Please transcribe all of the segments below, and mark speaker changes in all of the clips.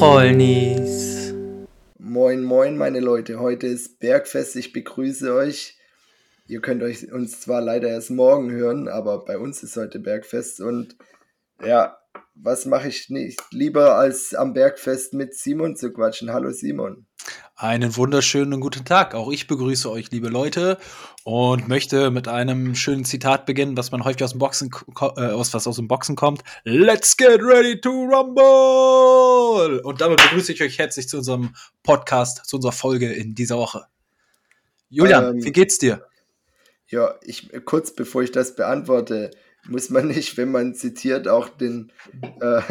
Speaker 1: Trollnis.
Speaker 2: Moin, moin, meine Leute. Heute ist Bergfest. Ich begrüße euch. Ihr könnt euch uns zwar leider erst morgen hören, aber bei uns ist heute Bergfest. Und ja, was mache ich nicht lieber als am Bergfest mit Simon zu quatschen? Hallo Simon.
Speaker 1: Einen wunderschönen guten Tag. Auch ich begrüße euch, liebe Leute, und möchte mit einem schönen Zitat beginnen, was man häufig aus dem Boxen, äh, aus was aus dem Boxen kommt. Let's get ready to rumble! Und damit begrüße ich euch herzlich zu unserem Podcast, zu unserer Folge in dieser Woche. Julian, ähm, wie geht's dir?
Speaker 2: Ja, ich kurz bevor ich das beantworte, muss man nicht, wenn man zitiert, auch den äh,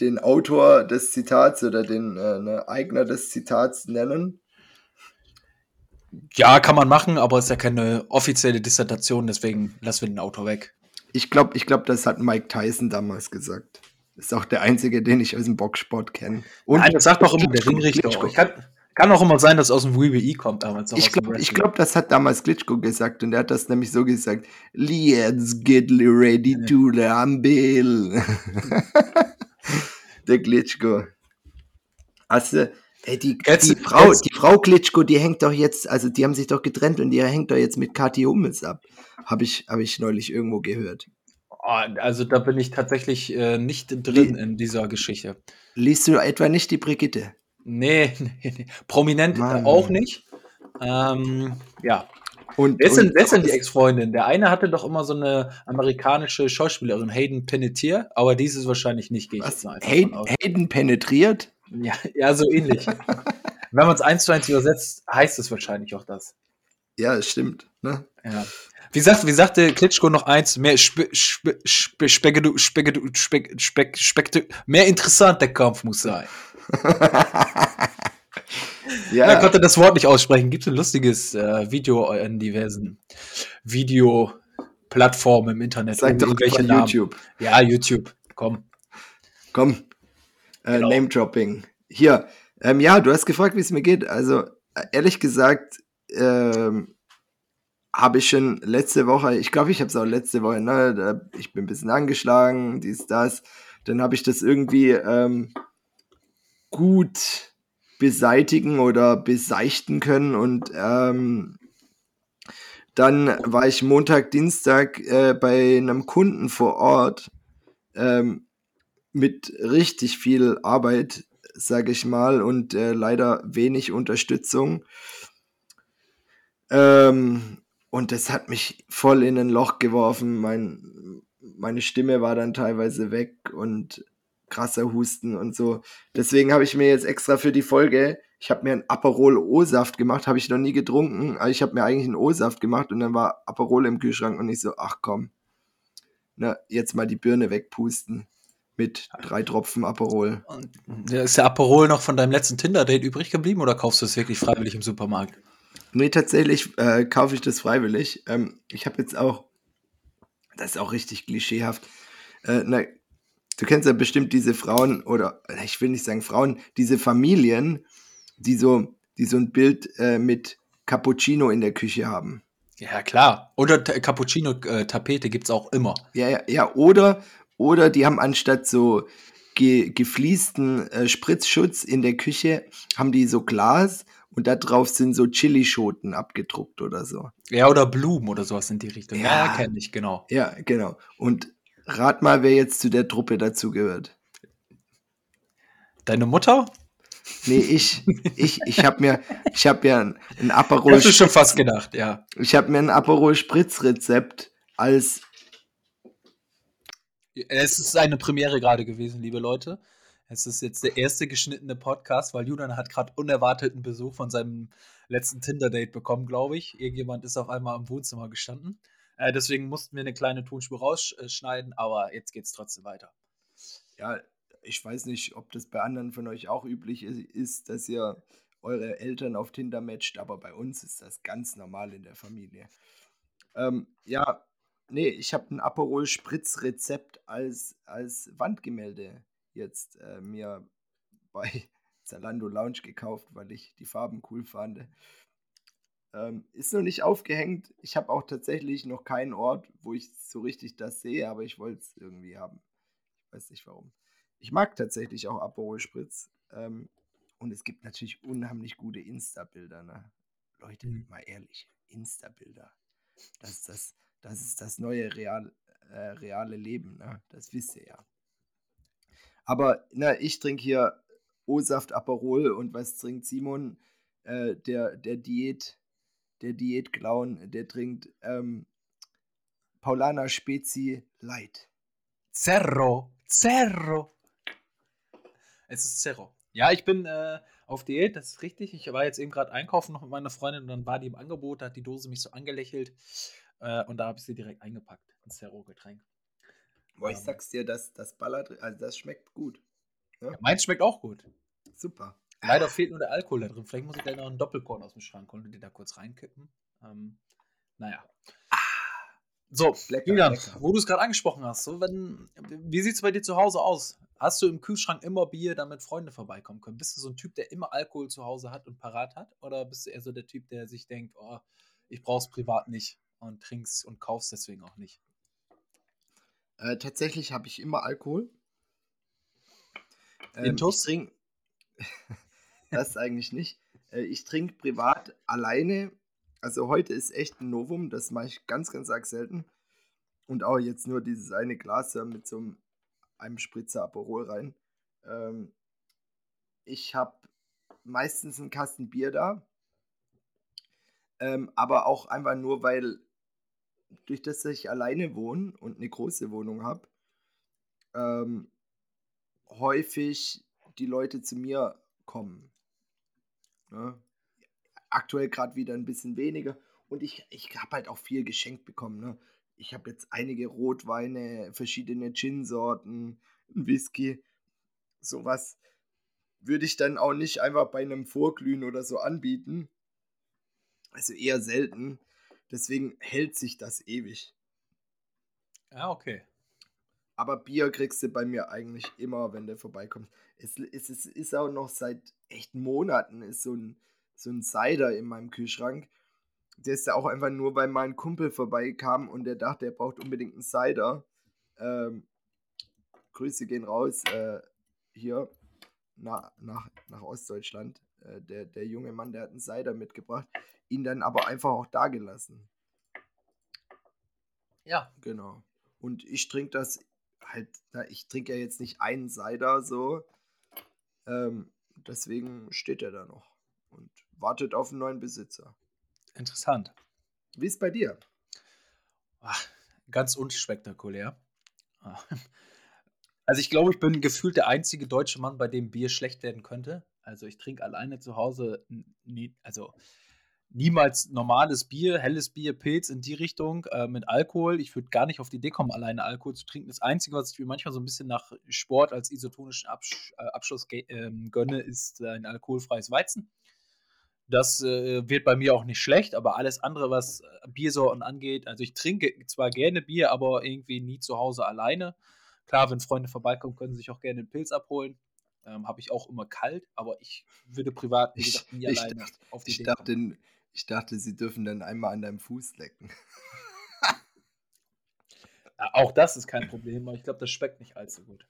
Speaker 2: den Autor des Zitats oder den äh, ne, Eigner des Zitats nennen?
Speaker 1: Ja, kann man machen, aber es ist ja keine offizielle Dissertation, deswegen lassen wir den Autor weg.
Speaker 2: Ich glaube, ich glaub, das hat Mike Tyson damals gesagt. Ist auch der einzige, den ich aus dem Boxsport kenne.
Speaker 1: Nein, das sagt doch immer der Ringrichter. Kann, kann auch immer sein, dass aus dem WWE kommt
Speaker 2: damals. Ich glaube, glaub, das hat damals Glitschko gesagt und er hat das nämlich so gesagt: Let's get ready to rumble. der Glitschko. Also, ey, die, jetzt, die, Frau, jetzt. die Frau Glitschko, die hängt doch jetzt, also die haben sich doch getrennt und die hängt doch jetzt mit Kathi Hummels ab. Habe ich, hab ich neulich irgendwo gehört.
Speaker 1: Oh, also da bin ich tatsächlich äh, nicht drin in dieser Geschichte.
Speaker 2: Liest du etwa nicht die Brigitte?
Speaker 1: Nee, nee, nee. prominent Mann. auch nicht. Ähm, ja, und, wer, sind, wer sind die Ex-Freundin? Der eine hatte doch immer so eine amerikanische Schauspielerin, Hayden Penetier, aber dies ist wahrscheinlich nicht, gehe
Speaker 2: mal Hayden, Hayden penetriert?
Speaker 1: Ja, ja so ähnlich. Wenn man es eins zu eins übersetzt, heißt es wahrscheinlich auch das.
Speaker 2: Ja, es stimmt. Ne?
Speaker 1: Ja. Wie, sagt, wie sagte Klitschko noch eins? Mehr, spe, spe, spe, spe, spe, spe, spe, mehr interessant der Kampf muss sein. Ja. Er konnte das Wort nicht aussprechen. Gibt es ein lustiges äh, Video in diversen Videoplattformen im Internet?
Speaker 2: Sag doch welche YouTube.
Speaker 1: Ja, YouTube. Komm.
Speaker 2: Komm. Äh, genau. Name-Dropping. Hier. Ähm, ja, du hast gefragt, wie es mir geht. Also, ehrlich gesagt, ähm, habe ich schon letzte Woche, ich glaube, ich habe es auch letzte Woche, ne, ich bin ein bisschen angeschlagen, dies, das. Dann habe ich das irgendwie ähm, gut beseitigen oder beseichten können. Und ähm, dann war ich Montag, Dienstag äh, bei einem Kunden vor Ort ähm, mit richtig viel Arbeit, sage ich mal, und äh, leider wenig Unterstützung. Ähm, und das hat mich voll in ein Loch geworfen. Mein, meine Stimme war dann teilweise weg und krasser Husten und so. Deswegen habe ich mir jetzt extra für die Folge, ich habe mir einen Aperol O-Saft gemacht, habe ich noch nie getrunken, aber ich habe mir eigentlich einen O-Saft gemacht und dann war Aperol im Kühlschrank und ich so, ach komm, na, jetzt mal die Birne wegpusten mit drei Tropfen Aperol.
Speaker 1: ist der Aperol noch von deinem letzten Tinder-Date übrig geblieben oder kaufst du es wirklich freiwillig im Supermarkt?
Speaker 2: Nee, tatsächlich äh, kaufe ich das freiwillig. Ähm, ich habe jetzt auch, das ist auch richtig klischeehaft, äh, eine du kennst ja bestimmt diese Frauen oder ich will nicht sagen Frauen, diese Familien, die so, die so ein Bild äh, mit Cappuccino in der Küche haben.
Speaker 1: Ja, klar. Oder Cappuccino-Tapete gibt es auch immer.
Speaker 2: Ja, ja, ja. Oder, oder die haben anstatt so ge gefliesten äh, Spritzschutz in der Küche, haben die so Glas und da drauf sind so Chilischoten abgedruckt oder so.
Speaker 1: Ja, oder Blumen oder sowas in die Richtung. Ja, ja kenne ich, genau.
Speaker 2: Ja, genau. Und Rat mal, wer jetzt zu der Truppe dazugehört.
Speaker 1: Deine Mutter?
Speaker 2: Nee, ich. Ich, ich habe mir, ich habe ja ein, ein Aperol.
Speaker 1: Hast du schon fast gedacht, ja.
Speaker 2: Ich habe mir ein Aperol Spritzrezept als.
Speaker 1: Es ist eine Premiere gerade gewesen, liebe Leute. Es ist jetzt der erste geschnittene Podcast, weil Julian hat gerade unerwarteten Besuch von seinem letzten Tinder-Date bekommen, glaube ich. Irgendjemand ist auf einmal im Wohnzimmer gestanden. Äh, deswegen mussten wir eine kleine Tonspur rausschneiden, aber jetzt geht es trotzdem weiter.
Speaker 2: Ja, ich weiß nicht, ob das bei anderen von euch auch üblich ist, dass ihr eure Eltern auf Tinder matcht, aber bei uns ist das ganz normal in der Familie. Ähm, ja, nee, ich habe ein Aperol Spritz Rezept als, als Wandgemälde jetzt äh, mir bei Zalando Lounge gekauft, weil ich die Farben cool fand. Ähm, ist noch nicht aufgehängt. Ich habe auch tatsächlich noch keinen Ort, wo ich so richtig das sehe, aber ich wollte es irgendwie haben. Ich weiß nicht warum. Ich mag tatsächlich auch Aperol Spritz. Ähm, und es gibt natürlich unheimlich gute Insta-Bilder. Ne? Leute, mhm. mal ehrlich, Insta-Bilder. Das ist das, das ist das neue real, äh, reale Leben, ne? Das wisst ihr ja. Aber na, ich trinke hier O-Saft Aperol und was trinkt Simon? Äh, der, der Diät, der Diätclown, der trinkt ähm, Paulana Spezi Light.
Speaker 1: Zerro, Zerro. Es ist Zerro. Ja, ich bin äh, auf Diät, das ist richtig. Ich war jetzt eben gerade einkaufen noch mit meiner Freundin und dann war die im Angebot, da hat die Dose mich so angelächelt äh, und da habe ich sie direkt eingepackt. Ein Zero-Getränk.
Speaker 2: Boah, ich sag's dir, das, das ballert, also das schmeckt gut.
Speaker 1: Ja? Ja, meins schmeckt auch gut.
Speaker 2: Super.
Speaker 1: Leider fehlt nur der Alkohol da drin. Vielleicht muss ich da noch einen Doppelkorn aus dem Schrank holen und den da kurz reinkippen. Ähm, naja. So, lecker, Julian, lecker. wo du es gerade angesprochen hast, so, wenn, wie sieht es bei dir zu Hause aus? Hast du im Kühlschrank immer Bier, damit Freunde vorbeikommen können? Bist du so ein Typ, der immer Alkohol zu Hause hat und parat hat? Oder bist du eher so der Typ, der sich denkt, oh, ich brauch's privat nicht und trinkst und kaufst deswegen auch nicht?
Speaker 2: Äh, tatsächlich habe ich immer Alkohol.
Speaker 1: Ähm, ich
Speaker 2: trinke das eigentlich nicht. Äh, ich trinke privat alleine also heute ist echt ein Novum, das mache ich ganz, ganz arg selten. Und auch jetzt nur dieses eine Glas mit so einem, einem Spritzer Aperol rein. Ähm, ich habe meistens einen Kasten Bier da. Ähm, aber auch einfach nur, weil durch das, ich alleine wohne und eine große Wohnung habe, ähm, häufig die Leute zu mir kommen. Ne? aktuell gerade wieder ein bisschen weniger. Und ich, ich habe halt auch viel geschenkt bekommen. Ne? Ich habe jetzt einige Rotweine, verschiedene Gin-Sorten, Whisky. Sowas würde ich dann auch nicht einfach bei einem Vorglühen oder so anbieten. Also eher selten. Deswegen hält sich das ewig.
Speaker 1: Ah, okay.
Speaker 2: Aber Bier kriegst du bei mir eigentlich immer, wenn du vorbeikommst. Es, es, es ist auch noch seit echt Monaten ist so ein, so ein Cider in meinem Kühlschrank. Der ist ja auch einfach nur, weil mein Kumpel vorbeikam und der dachte, er braucht unbedingt einen Cider. Ähm, Grüße gehen raus äh, hier nach, nach, nach Ostdeutschland. Äh, der, der junge Mann, der hat einen Cider mitgebracht, ihn dann aber einfach auch da gelassen.
Speaker 1: Ja.
Speaker 2: Genau. Und ich trinke das halt, ich trinke ja jetzt nicht einen Cider so. Ähm, deswegen steht er da noch und wartet auf einen neuen Besitzer.
Speaker 1: Interessant.
Speaker 2: Wie ist bei dir?
Speaker 1: Ach, ganz unspektakulär. Also ich glaube, ich bin gefühlt der einzige deutsche Mann, bei dem Bier schlecht werden könnte. Also ich trinke alleine zu Hause nie, also niemals normales Bier, helles Bier, Pilz in die Richtung äh, mit Alkohol. Ich würde gar nicht auf die Idee kommen, alleine Alkohol zu trinken. Das Einzige, was ich mir manchmal so ein bisschen nach Sport als isotonischen Absch äh, Abschluss äh, gönne, ist ein alkoholfreies Weizen. Das äh, wird bei mir auch nicht schlecht, aber alles andere, was äh, Biersorten angeht, also ich trinke zwar gerne Bier, aber irgendwie nie zu Hause alleine. Klar, wenn Freunde vorbeikommen, können sie sich auch gerne einen Pilz abholen. Ähm, Habe ich auch immer kalt, aber ich würde privat, wie gesagt, nie
Speaker 2: ich, alleine dachte, auf die ich Idee dachte, kommen. Ich dachte, sie dürfen dann einmal an deinem Fuß lecken.
Speaker 1: ja, auch das ist kein Problem, aber ich glaube, das schmeckt nicht allzu gut.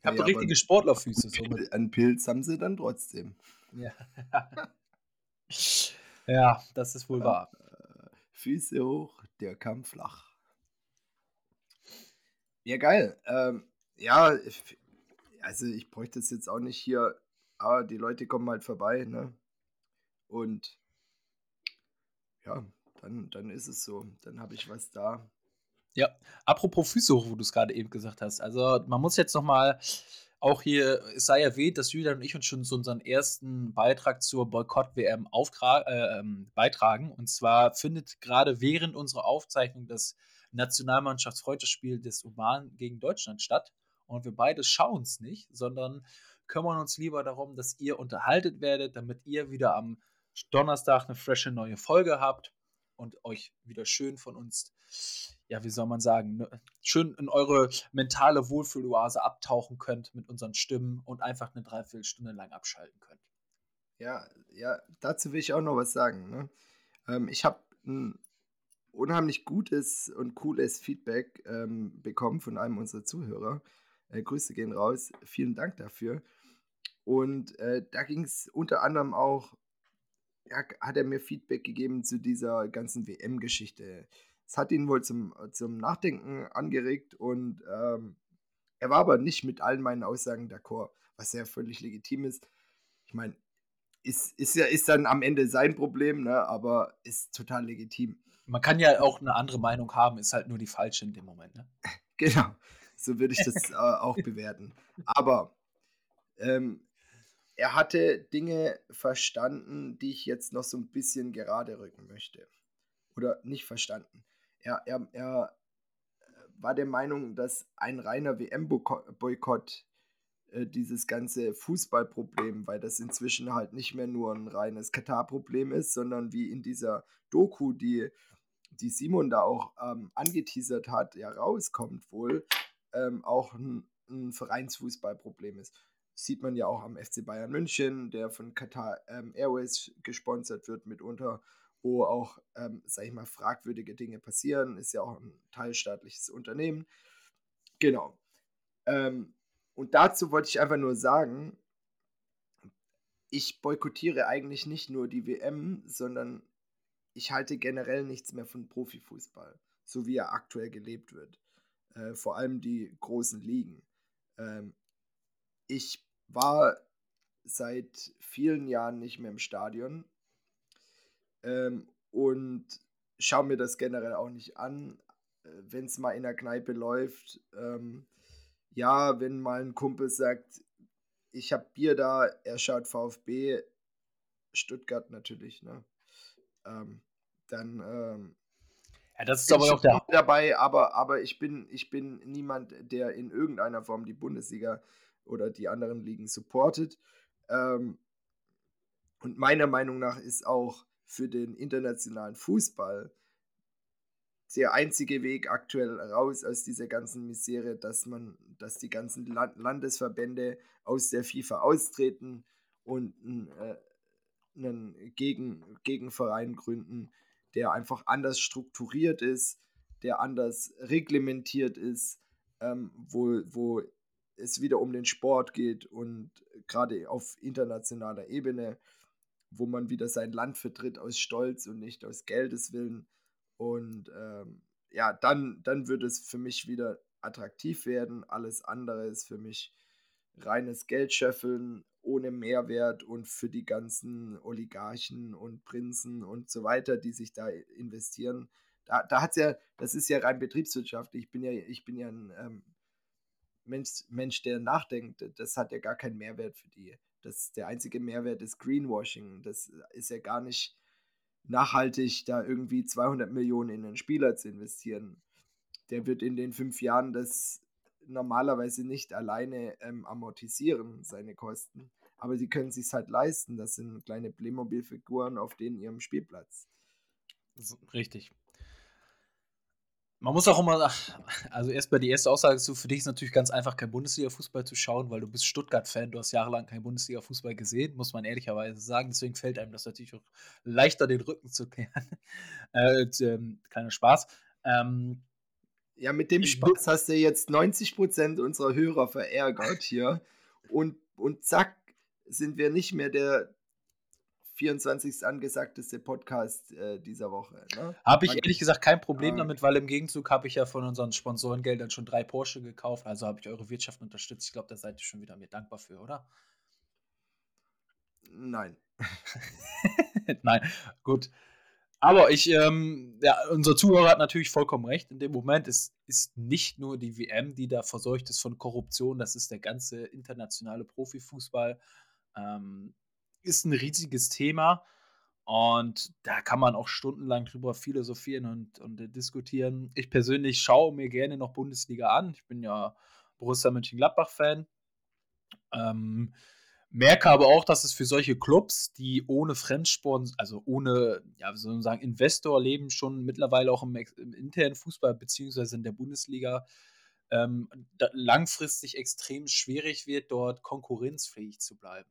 Speaker 1: Ich habe ja, richtige Sportlerfüße.
Speaker 2: So einen Pilz haben sie dann trotzdem.
Speaker 1: Ja. Ja, das ist wohl wahr.
Speaker 2: Äh, Füße hoch, der Kampf flach. Ja, geil. Ähm, ja, also ich bräuchte es jetzt auch nicht hier, aber die Leute kommen halt vorbei, ne? Und ja, dann, dann ist es so. Dann habe ich was da.
Speaker 1: Ja, apropos Füße hoch, wo du es gerade eben gesagt hast. Also man muss jetzt noch mal auch hier, es sei erwähnt, dass Julian und ich uns schon zu unseren ersten Beitrag zur Boykott-WM äh, ähm, beitragen. Und zwar findet gerade während unserer Aufzeichnung das Nationalmannschaftsfreundschaftsspiel des Oman gegen Deutschland statt. Und wir beide schauen es nicht, sondern kümmern uns lieber darum, dass ihr unterhaltet werdet, damit ihr wieder am Donnerstag eine frische neue Folge habt und euch wieder schön von uns, ja, wie soll man sagen, ne, schön in eure mentale Wohlfühloase abtauchen könnt mit unseren Stimmen und einfach eine Dreiviertelstunde lang abschalten könnt.
Speaker 2: Ja, ja, dazu will ich auch noch was sagen. Ne? Ähm, ich habe ein unheimlich gutes und cooles Feedback ähm, bekommen von einem unserer Zuhörer. Äh, Grüße gehen raus. Vielen Dank dafür. Und äh, da ging es unter anderem auch, ja, hat er mir Feedback gegeben zu dieser ganzen WM-Geschichte. Es hat ihn wohl zum, zum Nachdenken angeregt und ähm, er war aber nicht mit allen meinen Aussagen d'accord, was ja völlig legitim ist. Ich meine, ist, ist ja ist dann am Ende sein Problem, ne? aber ist total legitim.
Speaker 1: Man kann ja auch eine andere Meinung haben, ist halt nur die falsche in dem Moment. Ne?
Speaker 2: genau, so würde ich das äh, auch bewerten. Aber ähm, er hatte Dinge verstanden, die ich jetzt noch so ein bisschen gerade rücken möchte. Oder nicht verstanden. Er, er, er war der Meinung, dass ein reiner WM-Boykott äh, dieses ganze Fußballproblem, weil das inzwischen halt nicht mehr nur ein reines Katar-Problem ist, sondern wie in dieser Doku, die, die Simon da auch ähm, angeteasert hat, ja rauskommt wohl, ähm, auch ein, ein Vereinsfußballproblem ist. sieht man ja auch am FC Bayern München, der von Qatar ähm, Airways gesponsert wird mitunter wo auch, ähm, sag ich mal, fragwürdige Dinge passieren. Ist ja auch ein teilstaatliches Unternehmen. Genau. Ähm, und dazu wollte ich einfach nur sagen, ich boykottiere eigentlich nicht nur die WM, sondern ich halte generell nichts mehr von Profifußball, so wie er aktuell gelebt wird. Äh, vor allem die großen Ligen. Ähm, ich war seit vielen Jahren nicht mehr im Stadion, ähm, und schaue mir das generell auch nicht an, äh, wenn es mal in der Kneipe läuft. Ähm, ja, wenn mal ein Kumpel sagt, ich habe Bier da, er schaut VfB, Stuttgart natürlich, ne? Ähm, dann ähm,
Speaker 1: ja, das ist aber auch der
Speaker 2: dabei, aber, aber ich bin, ich bin niemand, der in irgendeiner Form die Bundesliga oder die anderen Ligen supportet. Ähm, und meiner Meinung nach ist auch für den internationalen Fußball der einzige Weg aktuell raus aus dieser ganzen Misere, dass man, dass die ganzen Landesverbände aus der FIFA austreten und äh, einen Gegen Gegenverein gründen, der einfach anders strukturiert ist, der anders reglementiert ist, ähm, wo, wo es wieder um den Sport geht und gerade auf internationaler Ebene wo man wieder sein Land vertritt aus Stolz und nicht aus Geldes willen. Und ähm, ja, dann, dann wird es für mich wieder attraktiv werden. Alles andere ist für mich reines Geldschöffeln ohne Mehrwert und für die ganzen Oligarchen und Prinzen und so weiter, die sich da investieren. Da, da hat ja, das ist ja rein betriebswirtschaftlich. Ich bin ja, ich bin ja ein ähm, Mensch, Mensch, der nachdenkt. Das hat ja gar keinen Mehrwert für die. Das, der einzige Mehrwert ist Greenwashing. Das ist ja gar nicht nachhaltig, da irgendwie 200 Millionen in einen Spieler zu investieren. Der wird in den fünf Jahren das normalerweise nicht alleine ähm, amortisieren, seine Kosten. Aber sie können sich halt leisten. Das sind kleine Playmobil-Figuren auf denen ihrem Spielplatz.
Speaker 1: Richtig man muss auch immer, also erstmal die erste Aussage zu, für dich ist natürlich ganz einfach, kein Bundesliga-Fußball zu schauen, weil du bist Stuttgart-Fan, du hast jahrelang kein Bundesliga-Fußball gesehen, muss man ehrlicherweise sagen. Deswegen fällt einem das natürlich auch leichter, den Rücken zu kehren. äh, ähm, kleiner Spaß. Ähm,
Speaker 2: ja, mit dem Spaß hast du jetzt 90% unserer Hörer verärgert hier. Und, und zack, sind wir nicht mehr der, 24. angesagteste Podcast äh, dieser Woche. Ne?
Speaker 1: Habe ich ehrlich gesagt kein Problem ah. damit, weil im Gegenzug habe ich ja von unseren Sponsorengeldern schon drei Porsche gekauft. Also habe ich eure Wirtschaft unterstützt. Ich glaube, da seid ihr schon wieder mir dankbar für, oder?
Speaker 2: Nein.
Speaker 1: Nein, gut. Aber ich, ähm, ja, unser Zuhörer hat natürlich vollkommen recht. In dem Moment ist, ist nicht nur die WM, die da verseucht ist von Korruption, das ist der ganze internationale Profifußball. Ähm, ist ein riesiges Thema und da kann man auch stundenlang drüber philosophieren und, und diskutieren. Ich persönlich schaue mir gerne noch Bundesliga an. Ich bin ja Borussia Mönchengladbach-Fan. Ähm, merke aber auch, dass es für solche Clubs, die ohne Fremdsport, also ohne, ja, wie Investor leben, schon mittlerweile auch im, im internen Fußball beziehungsweise in der Bundesliga ähm, langfristig extrem schwierig wird, dort konkurrenzfähig zu bleiben.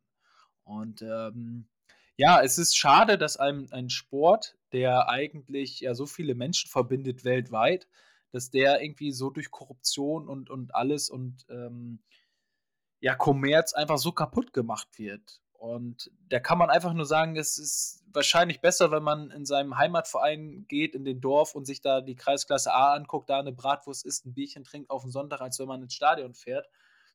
Speaker 1: Und ähm, ja, es ist schade, dass einem ein Sport, der eigentlich ja so viele Menschen verbindet weltweit, dass der irgendwie so durch Korruption und, und alles und ähm, ja, Kommerz einfach so kaputt gemacht wird. Und da kann man einfach nur sagen, es ist wahrscheinlich besser, wenn man in seinem Heimatverein geht, in den Dorf und sich da die Kreisklasse A anguckt, da eine Bratwurst isst, ein Bierchen trinkt auf den Sonntag, als wenn man ins Stadion fährt.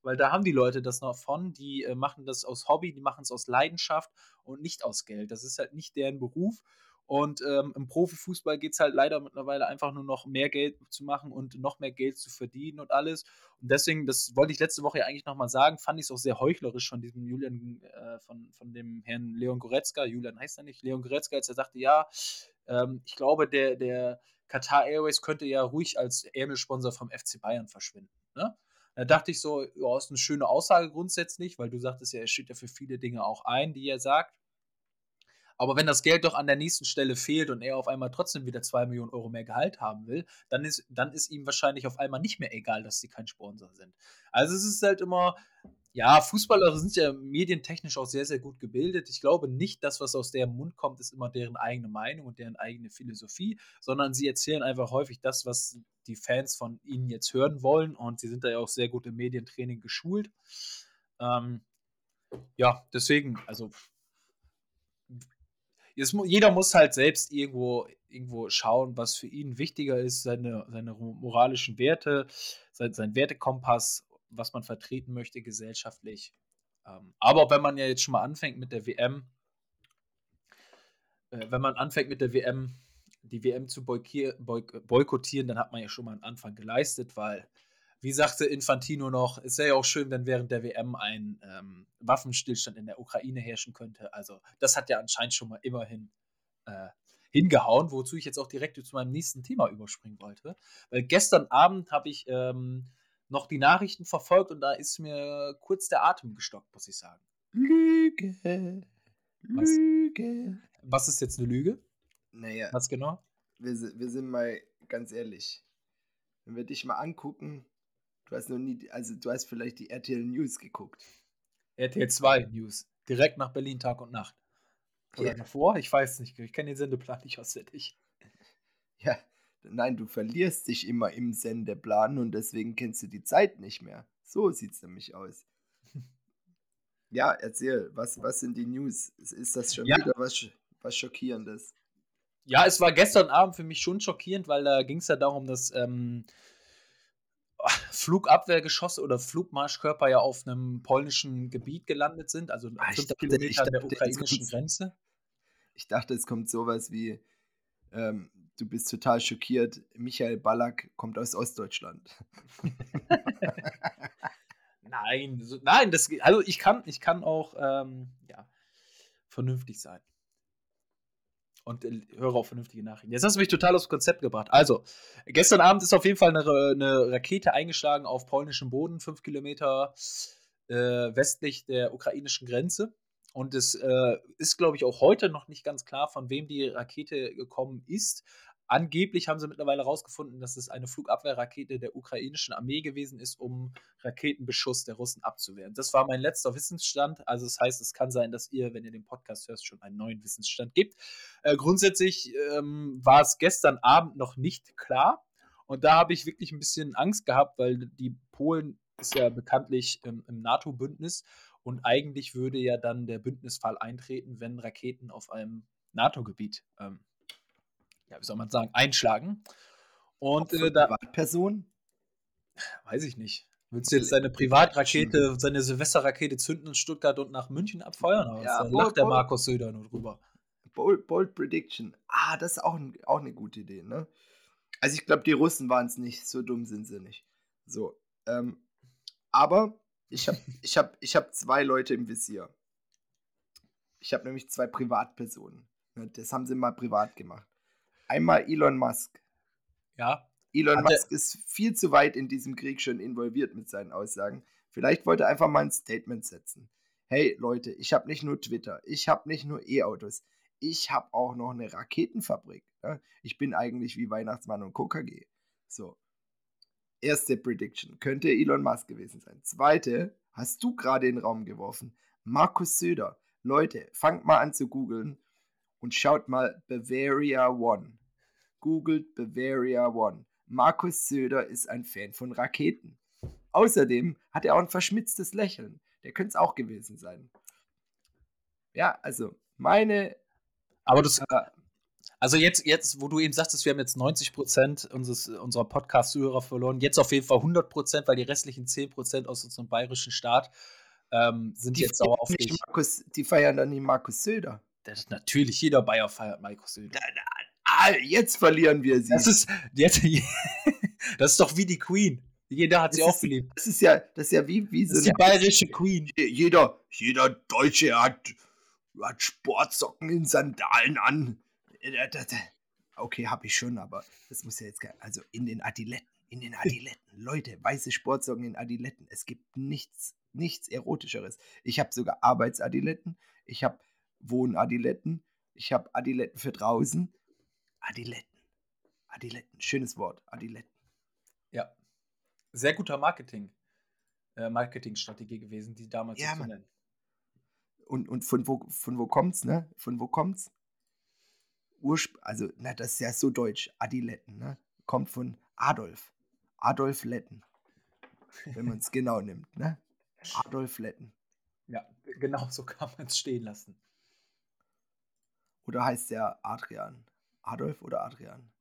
Speaker 1: Weil da haben die Leute das noch von, die äh, machen das aus Hobby, die machen es aus Leidenschaft und nicht aus Geld. Das ist halt nicht deren Beruf. Und ähm, im Profifußball geht es halt leider mittlerweile einfach nur noch mehr Geld zu machen und noch mehr Geld zu verdienen und alles. Und deswegen, das wollte ich letzte Woche ja eigentlich nochmal sagen, fand ich es auch sehr heuchlerisch von diesem Julian, äh, von, von dem Herrn Leon Goretzka. Julian heißt er nicht, Leon Goretzka, als er sagte, ja, ähm, ich glaube, der, der Qatar Airways könnte ja ruhig als Ärmelsponsor vom FC Bayern verschwinden. Ne? Da dachte ich so, ja, ist eine schöne Aussage grundsätzlich, weil du sagtest ja, er steht ja für viele Dinge auch ein, die er sagt. Aber wenn das Geld doch an der nächsten Stelle fehlt und er auf einmal trotzdem wieder zwei Millionen Euro mehr Gehalt haben will, dann ist, dann ist ihm wahrscheinlich auf einmal nicht mehr egal, dass sie kein Sponsor sind. Also es ist halt immer, ja, Fußballer sind ja medientechnisch auch sehr, sehr gut gebildet. Ich glaube nicht, dass was aus deren Mund kommt, ist immer deren eigene Meinung und deren eigene Philosophie, sondern sie erzählen einfach häufig das, was die Fans von ihnen jetzt hören wollen und sie sind da ja auch sehr gut im Medientraining geschult. Ähm, ja, deswegen, also es, jeder muss halt selbst irgendwo, irgendwo schauen, was für ihn wichtiger ist, seine, seine moralischen Werte, sein, sein Wertekompass, was man vertreten möchte gesellschaftlich. Ähm, aber wenn man ja jetzt schon mal anfängt mit der WM, äh, wenn man anfängt mit der WM, die WM zu boykottieren, dann hat man ja schon mal einen Anfang geleistet, weil wie sagte Infantino noch, es wäre ja auch schön, wenn während der WM ein ähm, Waffenstillstand in der Ukraine herrschen könnte. Also das hat ja anscheinend schon mal immerhin äh, hingehauen, wozu ich jetzt auch direkt zu meinem nächsten Thema überspringen wollte. Weil gestern Abend habe ich ähm, noch die Nachrichten verfolgt und da ist mir kurz der Atem gestockt, muss ich sagen.
Speaker 2: Lüge. Lüge.
Speaker 1: Was, was ist jetzt eine Lüge?
Speaker 2: Naja.
Speaker 1: Was genau?
Speaker 2: Wir, wir sind mal ganz ehrlich. Wenn wir dich mal angucken, Du hast noch nie, also du hast vielleicht die RTL News geguckt.
Speaker 1: RTL 2 News. Direkt nach Berlin Tag und Nacht. Oder ja. davor? Ich weiß nicht. Ich kenne den Sendeplan nicht auswendig.
Speaker 2: Ja, nein, du verlierst dich immer im Sendeplan und deswegen kennst du die Zeit nicht mehr. So sieht es nämlich aus. ja, erzähl, was, was sind die News? Ist das schon ja. wieder was, was Schockierendes?
Speaker 1: Ja, es war gestern Abend für mich schon schockierend, weil da ging es ja darum, dass ähm, Flugabwehrgeschosse oder Flugmarschkörper ja auf einem polnischen Gebiet gelandet sind, also
Speaker 2: ah, fünf Kilometer an der ukrainischen Grenze. Ich dachte, es kommt sowas wie, ähm, du bist total schockiert, Michael Ballack kommt aus Ostdeutschland.
Speaker 1: nein, so, nein, das, also ich kann, ich kann auch ähm, ja, vernünftig sein und äh, höre auch vernünftige Nachrichten. Jetzt hast du mich total aufs Konzept gebracht. Also, gestern Abend ist auf jeden Fall eine, eine Rakete eingeschlagen auf polnischem Boden, fünf Kilometer äh, westlich der ukrainischen Grenze. Und es äh, ist, glaube ich, auch heute noch nicht ganz klar, von wem die Rakete gekommen ist. Angeblich haben sie mittlerweile herausgefunden, dass es eine Flugabwehrrakete der ukrainischen Armee gewesen ist, um Raketenbeschuss der Russen abzuwehren. Das war mein letzter Wissensstand. Also das heißt, es kann sein, dass ihr, wenn ihr den Podcast hört, schon einen neuen Wissensstand gibt. Äh, grundsätzlich ähm, war es gestern Abend noch nicht klar. Und da habe ich wirklich ein bisschen Angst gehabt, weil die Polen ist ja bekanntlich im, im NATO-Bündnis und eigentlich würde ja dann der Bündnisfall eintreten, wenn Raketen auf einem NATO-Gebiet ähm, ja, wie soll man sagen, einschlagen. Und äh, da.
Speaker 2: Privatperson?
Speaker 1: Weiß ich nicht. Willst du jetzt seine Privatrakete, seine Silvesterrakete zünden in Stuttgart und nach München abfeuern?
Speaker 2: Ja,
Speaker 1: da lacht der Markus Söder nur drüber.
Speaker 2: Bold, bold Prediction. Ah, das ist auch, auch eine gute Idee, ne? Also ich glaube, die Russen waren es nicht. So dumm sind sie nicht. So. Ähm, aber ich habe ich hab, ich hab zwei Leute im Visier. Ich habe nämlich zwei Privatpersonen. Das haben sie mal privat gemacht. Einmal Elon Musk.
Speaker 1: Ja.
Speaker 2: Elon Musk ist viel zu weit in diesem Krieg schon involviert mit seinen Aussagen. Vielleicht wollte er einfach mal ein Statement setzen. Hey Leute, ich habe nicht nur Twitter, ich habe nicht nur E-Autos, ich habe auch noch eine Raketenfabrik. Ne? Ich bin eigentlich wie Weihnachtsmann und KKG. So. Erste Prediction könnte Elon Musk gewesen sein. Zweite, hast du gerade in den Raum geworfen. Markus Söder. Leute, fangt mal an zu googeln und schaut mal Bavaria One googelt Bavaria One. Markus Söder ist ein Fan von Raketen. Außerdem hat er auch ein verschmitztes Lächeln. Der könnte es auch gewesen sein. Ja, also meine.
Speaker 1: Aber das. Also jetzt, jetzt, wo du eben sagtest, wir haben jetzt 90 Prozent unserer Podcast-Zuhörer verloren, jetzt auf jeden Fall 100 Prozent, weil die restlichen 10 Prozent aus unserem bayerischen Staat ähm, sind die jetzt sauer auf dich.
Speaker 2: Markus, die feiern dann nicht Markus Söder.
Speaker 1: Das ist natürlich, jeder Bayer feiert Markus Söder.
Speaker 2: Ah, jetzt verlieren wir sie.
Speaker 1: Das ist, jetzt, das ist doch wie die Queen. Jeder hat sie auch geliebt.
Speaker 2: Das ist ja, das ist ja wie, wie
Speaker 1: so. Das ist die bayerische Queen.
Speaker 2: Jeder, jeder Deutsche hat, hat Sportsocken in Sandalen an. Okay, habe ich schon, aber das muss ja jetzt also in den Adiletten, in den Adiletten, Leute, weiße Sportsocken in Adiletten. Es gibt nichts, nichts erotischeres. Ich habe sogar Arbeitsadiletten, ich habe Wohnadiletten, ich habe Adiletten für draußen. Adiletten, Adiletten, schönes Wort, Adiletten.
Speaker 1: Ja, sehr guter Marketing, äh, Marketingstrategie gewesen, die damals ja, zu nennen.
Speaker 2: Und, und von wo, von wo kommt's, ne? Von wo kommt's? Ursp also, na, das ist ja so deutsch. Adiletten, ne? Kommt von Adolf. Adolf Letten. Wenn man es genau nimmt, ne? Adolf Letten.
Speaker 1: Ja, genau so kann man es stehen lassen.
Speaker 2: Oder heißt der Adrian? Adolf oder Adrian?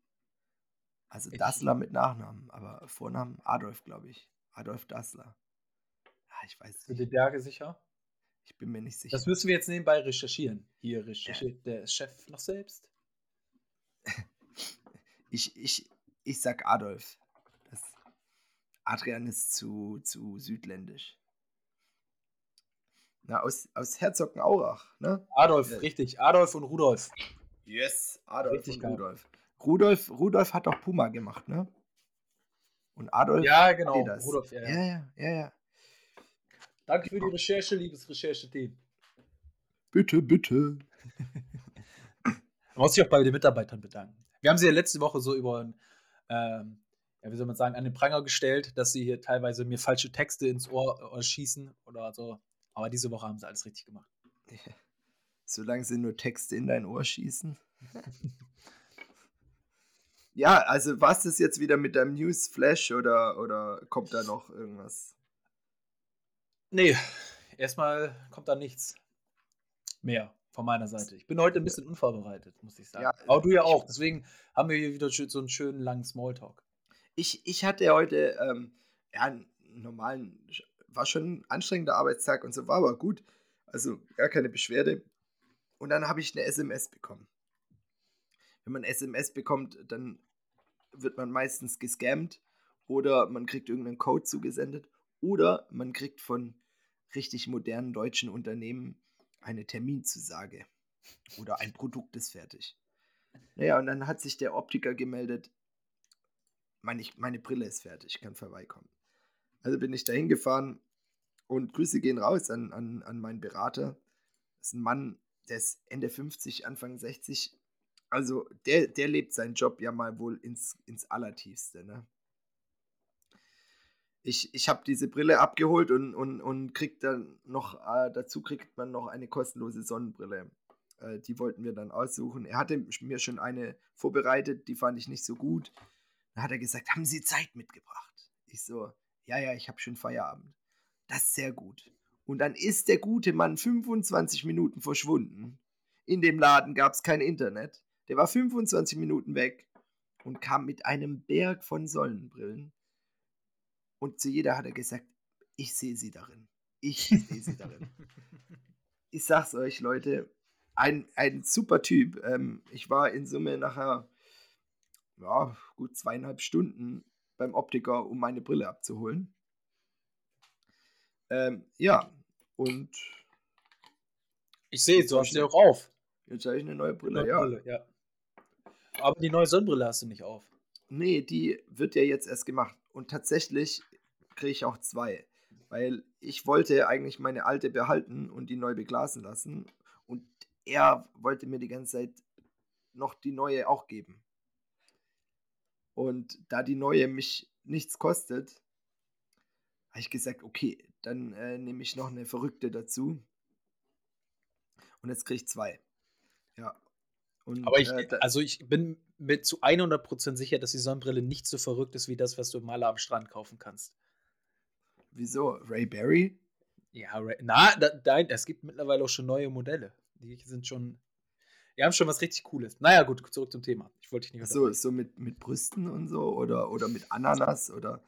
Speaker 2: Also Dassler mit Nachnamen, aber Vornamen Adolf, glaube ich. Adolf Dassler. Ja, ich weiß
Speaker 1: nicht. Sind die Berge sicher?
Speaker 2: Ich bin mir nicht sicher.
Speaker 1: Das müssen wir jetzt nebenbei recherchieren. Hier recherchiert ja. der Chef noch selbst.
Speaker 2: ich, ich, ich sag Adolf. Das Adrian ist zu, zu südländisch. Na, aus, aus Herzogenaurach, ne?
Speaker 1: Adolf, ja. richtig. Adolf und Rudolf.
Speaker 2: Yes, Adolf richtig und geil. Rudolf. Rudolf, Rudolf hat doch Puma gemacht, ne? Und Adolf.
Speaker 1: Ja, genau. Rudolf,
Speaker 2: ja, ja, ja, ja, ja.
Speaker 1: Danke für die Recherche, liebes Rechercheteam.
Speaker 2: Bitte, bitte.
Speaker 1: Man muss sich auch bei den Mitarbeitern bedanken. Wir haben sie ja letzte Woche so über, ähm, ja, wie soll man sagen, an den Pranger gestellt, dass sie hier teilweise mir falsche Texte ins Ohr, Ohr schießen oder so. Aber diese Woche haben sie alles richtig gemacht.
Speaker 2: Solange sie nur Texte in dein Ohr schießen. Ja, also was ist jetzt wieder mit deinem Newsflash oder, oder kommt da noch irgendwas?
Speaker 1: Nee, erstmal kommt da nichts mehr von meiner Seite. Ich bin heute ein bisschen unvorbereitet, muss ich sagen. Ja, Aber du ja auch. Deswegen haben wir hier wieder so einen schönen langen Smalltalk.
Speaker 2: Ich, ich hatte heute ähm, ja, einen normalen, war schon ein anstrengender Arbeitstag und so war aber gut. Also gar keine Beschwerde. Und dann habe ich eine SMS bekommen wenn man SMS bekommt, dann wird man meistens gescammt oder man kriegt irgendeinen Code zugesendet oder man kriegt von richtig modernen deutschen Unternehmen eine Terminzusage oder ein Produkt ist fertig. Naja, und dann hat sich der Optiker gemeldet, meine, meine Brille ist fertig, kann vorbeikommen. Also bin ich da hingefahren und Grüße gehen raus an, an, an meinen Berater. Das ist ein Mann, der ist Ende 50, Anfang 60, also der, der lebt seinen Job ja mal wohl ins, ins Allertiefste, ne? Ich, ich habe diese Brille abgeholt und, und, und krieg dann noch, äh, dazu kriegt man noch eine kostenlose Sonnenbrille. Äh, die wollten wir dann aussuchen. Er hatte mir schon eine vorbereitet, die fand ich nicht so gut. Dann hat er gesagt, haben Sie Zeit mitgebracht? Ich so, ja, ja, ich habe schon Feierabend. Das ist sehr gut. Und dann ist der gute Mann 25 Minuten verschwunden. In dem Laden gab es kein Internet. Der war 25 Minuten weg und kam mit einem Berg von Sonnenbrillen. Und zu jeder hat er gesagt, ich sehe sie darin. Ich sehe sie darin. ich sag's euch, Leute, ein, ein super Typ. Ähm, ich war in Summe nachher, ja, gut zweieinhalb Stunden beim Optiker, um meine Brille abzuholen. Ähm, ja, und.
Speaker 1: Ich sehe, du hast sie auch auf.
Speaker 2: Jetzt habe ich eine neue Brille, neue ja. Brille, ja.
Speaker 1: Aber die neue Sonnenbrille hast du nicht auf.
Speaker 2: Nee, die wird ja jetzt erst gemacht. Und tatsächlich kriege ich auch zwei. Weil ich wollte eigentlich meine alte behalten und die neu beglasen lassen. Und er wollte mir die ganze Zeit noch die neue auch geben. Und da die neue mich nichts kostet, habe ich gesagt, okay, dann äh, nehme ich noch eine verrückte dazu. Und jetzt kriege ich zwei. Ja,
Speaker 1: und, Aber ich, äh, also ich bin mir zu 100% sicher, dass die Sonnenbrille nicht so verrückt ist wie das, was du im Maler am Strand kaufen kannst.
Speaker 2: Wieso? Ray Berry?
Speaker 1: Ja, Ray, na, da, da, es gibt mittlerweile auch schon neue Modelle. Die sind schon, die haben schon was richtig Cooles. Naja, gut, zurück zum Thema. Ich wollte dich nicht
Speaker 2: So, so mit, mit Brüsten und so oder, oder mit Ananas oder.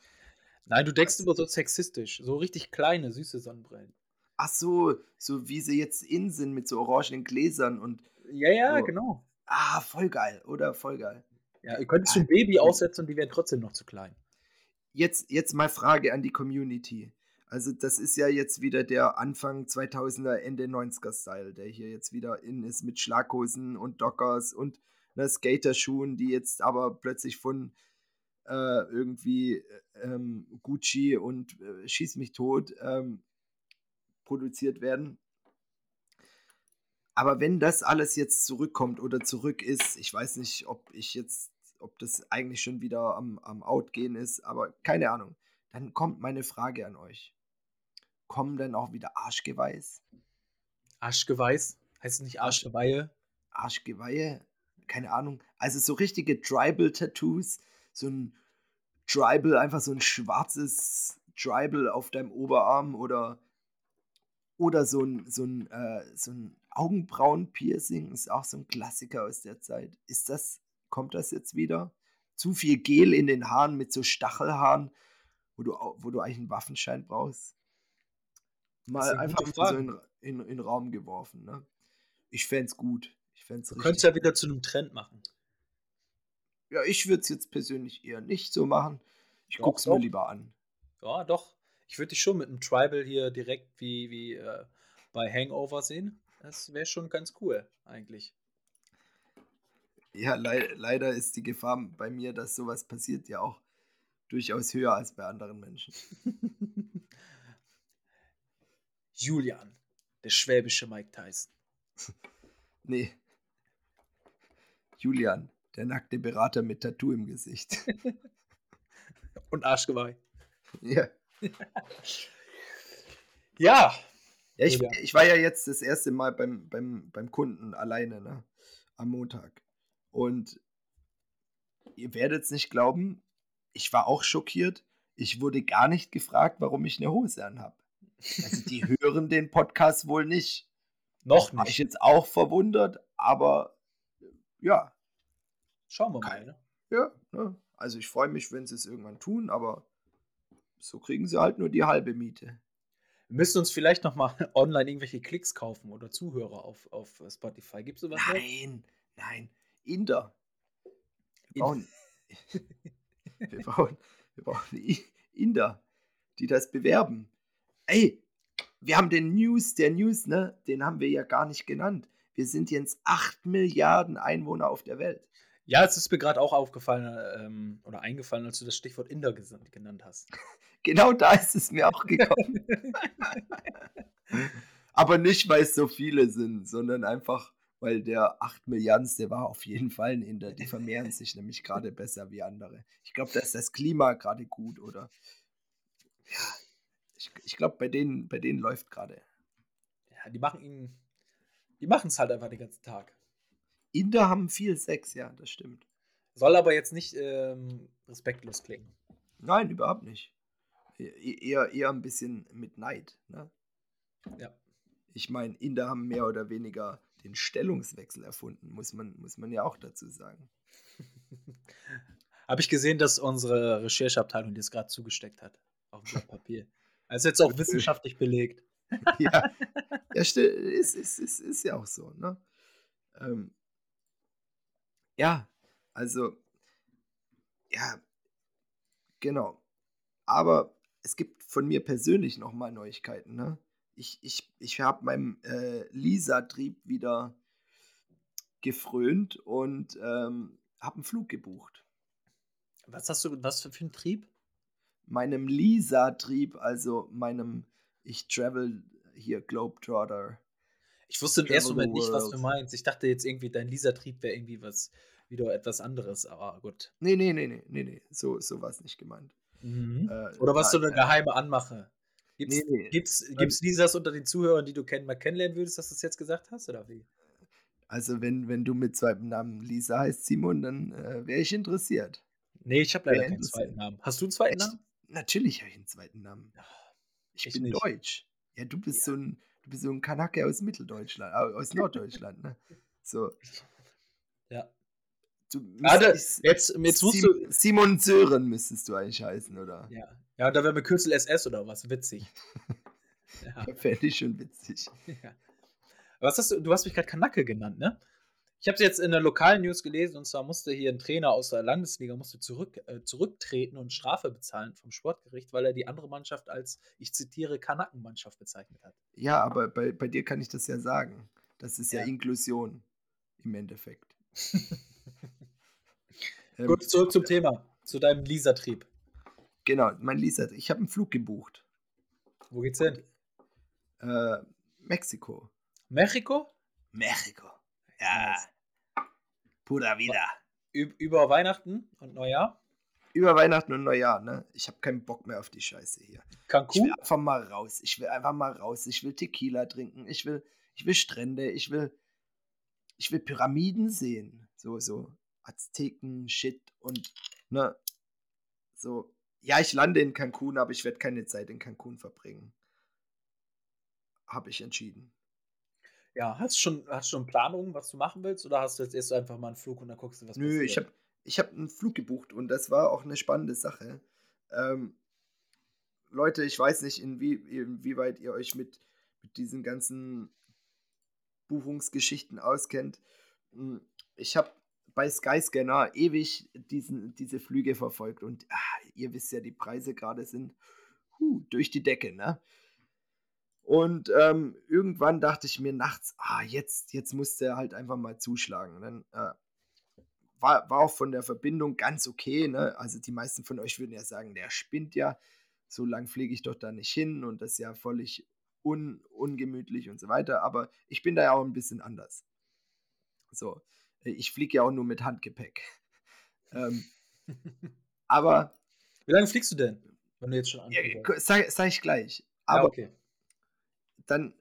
Speaker 1: Nein, du denkst immer so sexistisch. So richtig kleine, süße Sonnenbrillen.
Speaker 2: Ach so, so wie sie jetzt in sind mit so orangenen Gläsern und.
Speaker 1: Ja, ja,
Speaker 2: so.
Speaker 1: genau.
Speaker 2: Ah, voll geil, oder? Voll geil.
Speaker 1: Ja, ihr könntest ein Baby aussetzen und die wären trotzdem noch zu klein.
Speaker 2: Jetzt, jetzt mal Frage an die Community. Also, das ist ja jetzt wieder der Anfang 2000er, Ende 90er Style, der hier jetzt wieder in ist mit Schlaghosen und Dockers und ne, Skaterschuhen, die jetzt aber plötzlich von äh, irgendwie ähm, Gucci und äh, Schieß mich tot ähm, produziert werden. Aber wenn das alles jetzt zurückkommt oder zurück ist, ich weiß nicht, ob ich jetzt, ob das eigentlich schon wieder am, am Outgehen ist, aber keine Ahnung. Dann kommt meine Frage an euch. Kommen dann auch wieder Arschgeweiß?
Speaker 1: Arschgeweiß? Heißt es nicht Arschgeweihe?
Speaker 2: Arschgeweihe? Keine Ahnung. Also so richtige Tribal-Tattoos, so ein Tribal, einfach so ein schwarzes Tribal auf deinem Oberarm oder oder so ein, so ein, äh, so ein Augenbrauen-Piercing ist auch so ein Klassiker aus der Zeit. Ist das, kommt das jetzt wieder? Zu viel Gel in den Haaren mit so Stachelhaaren, wo du, wo du eigentlich einen Waffenschein brauchst? Mal einfach so in, in, in den Raum geworfen. Ne? Ich fände es gut. Ich fänd's
Speaker 1: du könntest ja wieder zu einem Trend machen.
Speaker 2: Ja, ich würde es jetzt persönlich eher nicht so machen. Ich gucke es mir lieber an.
Speaker 1: Ja, doch. Ich würde dich schon mit einem Tribal hier direkt wie, wie äh, bei Hangover sehen. Das wäre schon ganz cool, eigentlich.
Speaker 2: Ja, le leider ist die Gefahr bei mir, dass sowas passiert, ja auch durchaus höher als bei anderen Menschen.
Speaker 1: Julian, der schwäbische Mike Tyson.
Speaker 2: nee. Julian, der nackte Berater mit Tattoo im Gesicht.
Speaker 1: Und Arschgeweih.
Speaker 2: Ja.
Speaker 1: ja.
Speaker 2: Ja, ich, ich war ja jetzt das erste Mal beim, beim, beim Kunden alleine, ne? Am Montag. Und ihr werdet es nicht glauben, ich war auch schockiert. Ich wurde gar nicht gefragt, warum ich eine Hose anhab. Also die hören den Podcast wohl nicht.
Speaker 1: Noch nicht.
Speaker 2: War ich jetzt auch verwundert, aber ja.
Speaker 1: Schauen wir mal. Ne?
Speaker 2: Ja, ne? also ich freue mich, wenn sie es irgendwann tun, aber so kriegen sie halt nur die halbe Miete.
Speaker 1: Wir müssen uns vielleicht noch mal online irgendwelche Klicks kaufen oder Zuhörer auf, auf Spotify. Gibt es sowas?
Speaker 2: Nein, noch? nein. Inder. Wir brauchen, wir brauchen, wir brauchen Inder, die das bewerben. Ey, wir haben den News, der News, ne? Den haben wir ja gar nicht genannt. Wir sind jetzt 8 Milliarden Einwohner auf der Welt.
Speaker 1: Ja, es ist mir gerade auch aufgefallen ähm, oder eingefallen, als du das Stichwort Inder genannt hast.
Speaker 2: Genau da ist es mir auch gekommen. Aber nicht, weil es so viele sind, sondern einfach, weil der 8 Milliarden, der war auf jeden Fall ein Inder. Die vermehren sich nämlich gerade besser wie andere. Ich glaube, da ist das Klima gerade gut, oder? Ja, ich, ich glaube, bei denen, bei denen läuft gerade.
Speaker 1: Ja, die machen ihn, die machen es halt einfach den ganzen Tag.
Speaker 2: Inder haben viel Sex, ja, das stimmt.
Speaker 1: Soll aber jetzt nicht ähm, respektlos klingen.
Speaker 2: Nein, überhaupt nicht. E eher, eher ein bisschen mit Neid. Ne?
Speaker 1: Ja.
Speaker 2: Ich meine, Inder haben mehr oder weniger den Stellungswechsel erfunden, muss man, muss man ja auch dazu sagen.
Speaker 1: Habe ich gesehen, dass unsere Rechercheabteilung das gerade zugesteckt hat. Auf dem Papier. Also jetzt auch wissenschaftlich belegt.
Speaker 2: ja, ja ist, ist, ist, ist ja auch so. Ne? Ähm, ja, also, ja, genau. Aber es gibt von mir persönlich nochmal Neuigkeiten. Ne? Ich, ich, ich habe meinem äh, Lisa-Trieb wieder gefrönt und ähm, habe einen Flug gebucht.
Speaker 1: Was hast du, was für einen Trieb?
Speaker 2: Meinem Lisa-Trieb, also meinem, ich travel hier Globetrotter
Speaker 1: ich wusste im ersten Moment nicht, was du meinst. Ich dachte jetzt irgendwie, dein Lisa-Trieb wäre irgendwie was, wieder etwas anderes, aber gut.
Speaker 2: Nee, nee, nee, nee, nee, nee. So, so war es nicht gemeint.
Speaker 1: Mhm. Äh, Oder was so eine geheime Anmache. Gibt's, nee, nee. gibt's, gibt's Lisas unter den Zuhörern, die du kennen, mal kennenlernen würdest, dass du es jetzt gesagt hast, oder wie?
Speaker 2: Also, wenn, wenn du mit zweitem Namen Lisa heißt, Simon, dann äh, wäre ich interessiert.
Speaker 1: Nee, ich habe leider keinen zweiten Namen. Hast du einen zweiten Namen?
Speaker 2: Natürlich habe ich einen zweiten Namen. Ich, ich bin nicht. deutsch. Ja, du bist ja. so ein, du bist so ein Kanake aus Mitteldeutschland, aus Norddeutschland, ne? So.
Speaker 1: Ja. Du das, jetzt, jetzt musst du.
Speaker 2: Simon Sören müsstest du eigentlich heißen, oder?
Speaker 1: Ja. Ja, da wäre mir Kürzel SS oder was. Witzig.
Speaker 2: ja. Fände ich schon witzig.
Speaker 1: Ja. Was hast du, du hast mich gerade Kanacke genannt, ne? Ich habe es jetzt in der lokalen News gelesen und zwar musste hier ein Trainer aus der Landesliga musste zurück, äh, zurücktreten und Strafe bezahlen vom Sportgericht, weil er die andere Mannschaft als, ich zitiere, Kanackenmannschaft bezeichnet hat.
Speaker 2: Ja, aber bei, bei dir kann ich das ja sagen. Das ist ja, ja Inklusion im Endeffekt.
Speaker 1: ähm, Gut, zurück zum Thema, zu deinem Lisa-Trieb.
Speaker 2: Genau, mein Lisa, ich habe einen Flug gebucht.
Speaker 1: Wo geht's hin?
Speaker 2: Äh, Mexiko.
Speaker 1: Mexiko?
Speaker 2: Mexiko. Ja. Pura vida.
Speaker 1: Über Weihnachten und Neujahr?
Speaker 2: Über Weihnachten und Neujahr, ne? Ich habe keinen Bock mehr auf die Scheiße hier.
Speaker 1: Cancun?
Speaker 2: Ich will einfach mal raus. Ich will einfach mal raus. Ich will Tequila trinken. Ich will, ich will Strände. Ich will, ich will Pyramiden sehen. So, so Azteken, Shit und, ne? So. Ja, ich lande in Cancun, aber ich werde keine Zeit in Cancun verbringen. Habe ich entschieden.
Speaker 1: Ja, hast du schon, hast schon Planungen, was du machen willst, oder hast du jetzt erst einfach mal einen Flug und dann guckst du, was
Speaker 2: Nö, passiert? ich habe ich hab einen Flug gebucht und das war auch eine spannende Sache. Ähm, Leute, ich weiß nicht, inwie, inwieweit ihr euch mit, mit diesen ganzen Buchungsgeschichten auskennt. Hm, ich habe bei Skyscanner ewig diesen, diese Flüge verfolgt und ah, ihr wisst ja, die Preise gerade sind huh, durch die Decke, ne? Und ähm, irgendwann dachte ich mir nachts, ah, jetzt, jetzt muss der halt einfach mal zuschlagen. Und dann äh, war, war auch von der Verbindung ganz okay. Ne? Also die meisten von euch würden ja sagen, der spinnt ja. So lang fliege ich doch da nicht hin und das ist ja völlig un, ungemütlich und so weiter. Aber ich bin da ja auch ein bisschen anders. So, ich fliege ja auch nur mit Handgepäck. ähm, aber.
Speaker 1: Wie lange fliegst du denn, wenn du jetzt schon
Speaker 2: ja, sag, sag ich gleich. Aber ja, okay dann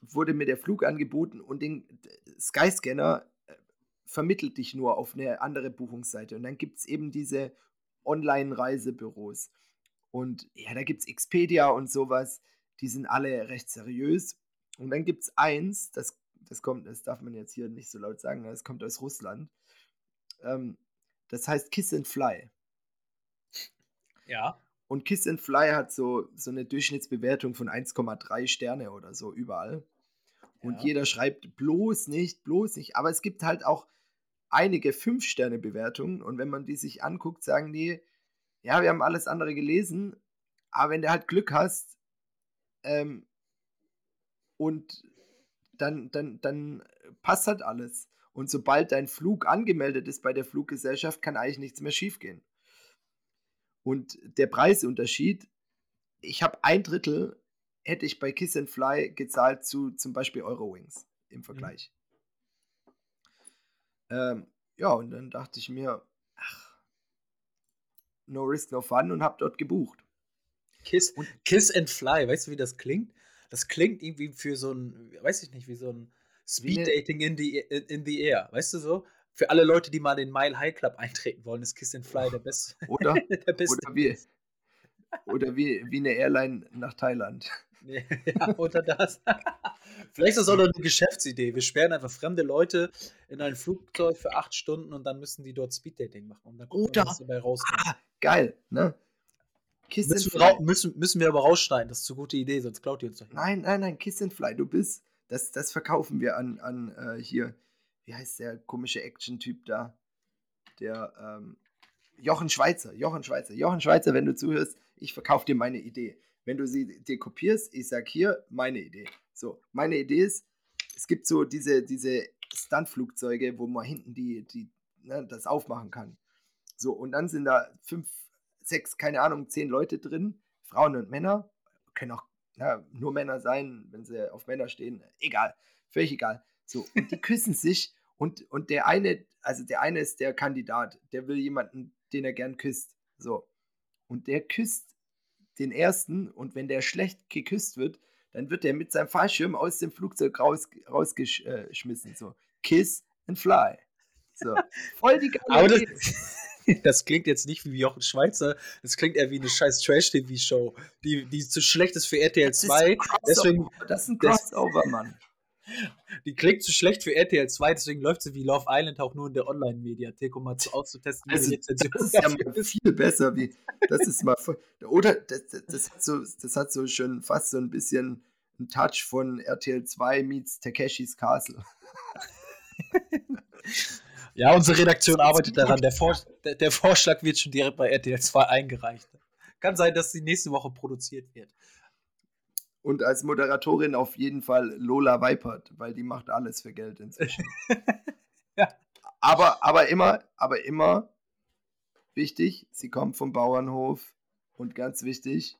Speaker 2: wurde mir der Flug angeboten und den Skyscanner äh, vermittelt dich nur auf eine andere Buchungsseite. Und dann gibt es eben diese Online-Reisebüros. Und ja, da gibt es Expedia und sowas, die sind alle recht seriös. Und dann gibt es eins, das, das kommt, das darf man jetzt hier nicht so laut sagen, das kommt aus Russland. Ähm, das heißt Kiss and Fly.
Speaker 1: Ja.
Speaker 2: Und Kiss and Fly hat so, so eine Durchschnittsbewertung von 1,3 Sterne oder so überall. Und ja. jeder schreibt bloß nicht, bloß nicht. Aber es gibt halt auch einige 5-Sterne-Bewertungen. Und wenn man die sich anguckt, sagen die, ja, wir haben alles andere gelesen. Aber wenn du halt Glück hast, ähm, und dann, dann, dann passt halt alles. Und sobald dein Flug angemeldet ist bei der Fluggesellschaft, kann eigentlich nichts mehr schiefgehen. Und der Preisunterschied, ich habe ein Drittel, hätte ich bei Kiss and Fly gezahlt zu zum Beispiel Eurowings im Vergleich. Mhm. Ähm, ja, und dann dachte ich mir, ach, no risk, no fun und habe dort gebucht.
Speaker 1: Kiss, und Kiss and Fly, weißt du, wie das klingt? Das klingt irgendwie für so ein, weiß ich nicht, wie so ein Speed Dating in the, in the Air, weißt du so? Für alle Leute, die mal den Mile High Club eintreten wollen, ist Kiss and Fly der beste.
Speaker 2: Oder, der beste. oder, wie, oder wie, wie eine Airline nach Thailand.
Speaker 1: ja, oder das. Vielleicht ist das auch noch eine Geschäftsidee. Wir sperren einfach fremde Leute in ein Flugzeug für acht Stunden und dann müssen die dort Speeddating machen. Und dann
Speaker 2: gucken oder, wir, was dabei rauskommt. Ah, geil, ne?
Speaker 1: Kiss müssen, wir müssen, müssen wir aber rausschneiden, das ist eine gute Idee, sonst klaut ihr uns doch.
Speaker 2: Nein, nein, nein, Kiss and Fly, du bist, das, das verkaufen wir an, an äh, hier wie heißt der komische Action-Typ da? Der ähm, Jochen Schweizer, Jochen Schweizer, Jochen Schweizer, wenn du zuhörst, ich verkaufe dir meine Idee. Wenn du sie dir kopierst, ich sag hier meine Idee. So, meine Idee ist, es gibt so diese, diese Stuntflugzeuge, wo man hinten die, die, ne, das aufmachen kann. So, und dann sind da fünf, sechs, keine Ahnung, zehn Leute drin, Frauen und Männer, können auch ja, nur Männer sein, wenn sie auf Männer stehen, egal, völlig egal. So, und die küssen sich und, und der eine, also der eine ist der Kandidat, der will jemanden, den er gern küsst. So. Und der küsst den ersten und wenn der schlecht geküsst wird, dann wird er mit seinem Fallschirm aus dem Flugzeug raus, rausgeschmissen. So. Kiss and Fly. So, voll die
Speaker 1: Aber das, das klingt jetzt nicht wie Jochen Schweizer, das klingt eher wie eine scheiß Trash-TV-Show, die, die zu schlecht ist für RTL 2. Deswegen,
Speaker 2: das ist ein Crossover, Mann.
Speaker 1: Die klingt zu schlecht für RTL 2, deswegen läuft sie wie Love Island auch nur in der Online-Mediathek, um mal zu, auszutesten,
Speaker 2: also, Das ist ja viel besser, wie, das ist mal, oder, das, das, hat so, das hat so schon fast so ein bisschen einen Touch von RTL 2 meets Takeshis Castle.
Speaker 1: Ja, unsere Redaktion arbeitet daran. Der, Vor der, der, Vorschlag wird schon direkt bei RTL 2 eingereicht. Kann sein, dass sie nächste Woche produziert wird.
Speaker 2: Und als Moderatorin auf jeden Fall Lola Weipert, weil die macht alles für Geld inzwischen. ja. Aber, aber immer, aber immer wichtig, sie kommt vom Bauernhof und ganz wichtig,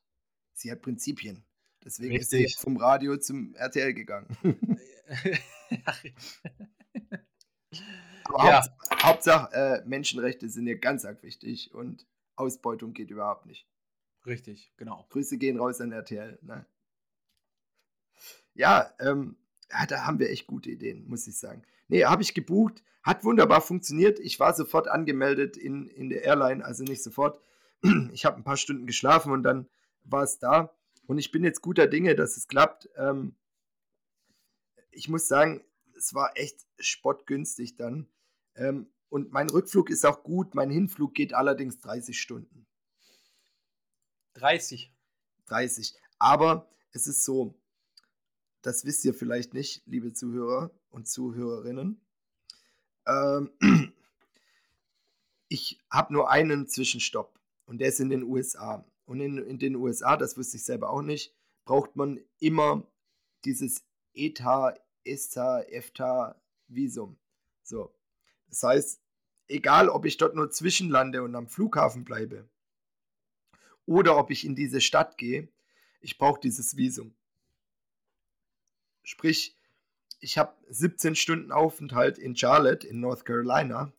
Speaker 2: sie hat Prinzipien. Deswegen Richtig. ist sie vom Radio zum RTL gegangen. Aber ja. Hauptsache, Hauptsache äh, Menschenrechte sind ja ganz arg wichtig und Ausbeutung geht überhaupt nicht.
Speaker 1: Richtig, genau.
Speaker 2: Grüße gehen raus an RTL. Ne? Ja, ähm, ja, da haben wir echt gute Ideen, muss ich sagen. Nee, habe ich gebucht, hat wunderbar funktioniert. Ich war sofort angemeldet in, in der Airline, also nicht sofort. Ich habe ein paar Stunden geschlafen und dann war es da. Und ich bin jetzt guter Dinge, dass es klappt. Ähm, ich muss sagen, es war echt spottgünstig dann. Ähm, und mein Rückflug ist auch gut, mein Hinflug geht allerdings 30 Stunden.
Speaker 1: 30.
Speaker 2: 30. Aber es ist so, das wisst ihr vielleicht nicht, liebe Zuhörer und Zuhörerinnen. Ähm, ich habe nur einen Zwischenstopp und der ist in den USA. Und in, in den USA, das wusste ich selber auch nicht, braucht man immer dieses ETA, ESTA, EFTA Visum. So. Das heißt, egal ob ich dort nur zwischenlande und am Flughafen bleibe oder ob ich in diese Stadt gehe, ich brauche dieses Visum. Sprich, ich habe 17 Stunden Aufenthalt in Charlotte in North Carolina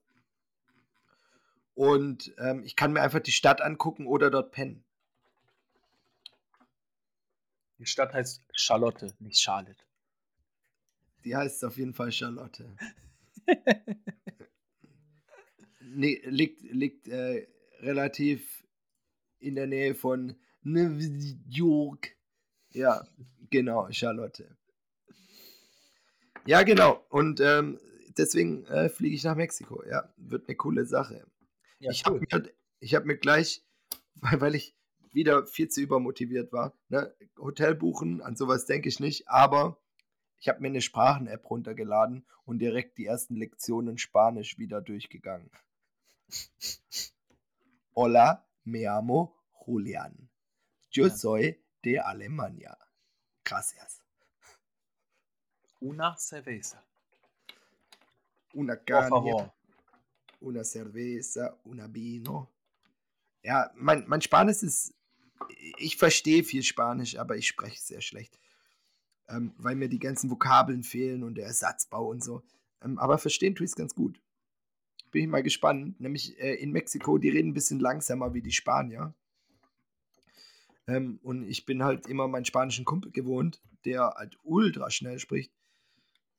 Speaker 2: und ähm, ich kann mir einfach die Stadt angucken oder dort pennen.
Speaker 1: Die Stadt heißt Charlotte, nicht Charlotte.
Speaker 2: Die heißt auf jeden Fall Charlotte. nee, liegt liegt äh, relativ in der Nähe von New York. Ja, genau, Charlotte. Ja, genau. Und ähm, deswegen äh, fliege ich nach Mexiko. Ja, wird eine coole Sache. Ja, ich habe mir, hab mir gleich, weil, weil ich wieder viel zu übermotiviert war, ne, Hotel buchen, an sowas denke ich nicht, aber ich habe mir eine Sprachen-App runtergeladen und direkt die ersten Lektionen Spanisch wieder durchgegangen. Hola, me llamo Julian. Yo soy de Alemania. Gracias.
Speaker 1: Una cerveza.
Speaker 2: Una caña. Una cerveza, una vino. Ja, mein, mein Spanisch ist. Ich verstehe viel Spanisch, aber ich spreche sehr schlecht ähm, weil mir die ganzen Vokabeln fehlen und der Ersatzbau und so. Ähm, aber verstehen tue ich es ganz gut. Bin ich mal gespannt. Nämlich äh, in Mexiko, die reden ein bisschen langsamer wie die Spanier. Ähm, und ich bin halt immer meinen spanischen Kumpel gewohnt, der halt ultra schnell spricht.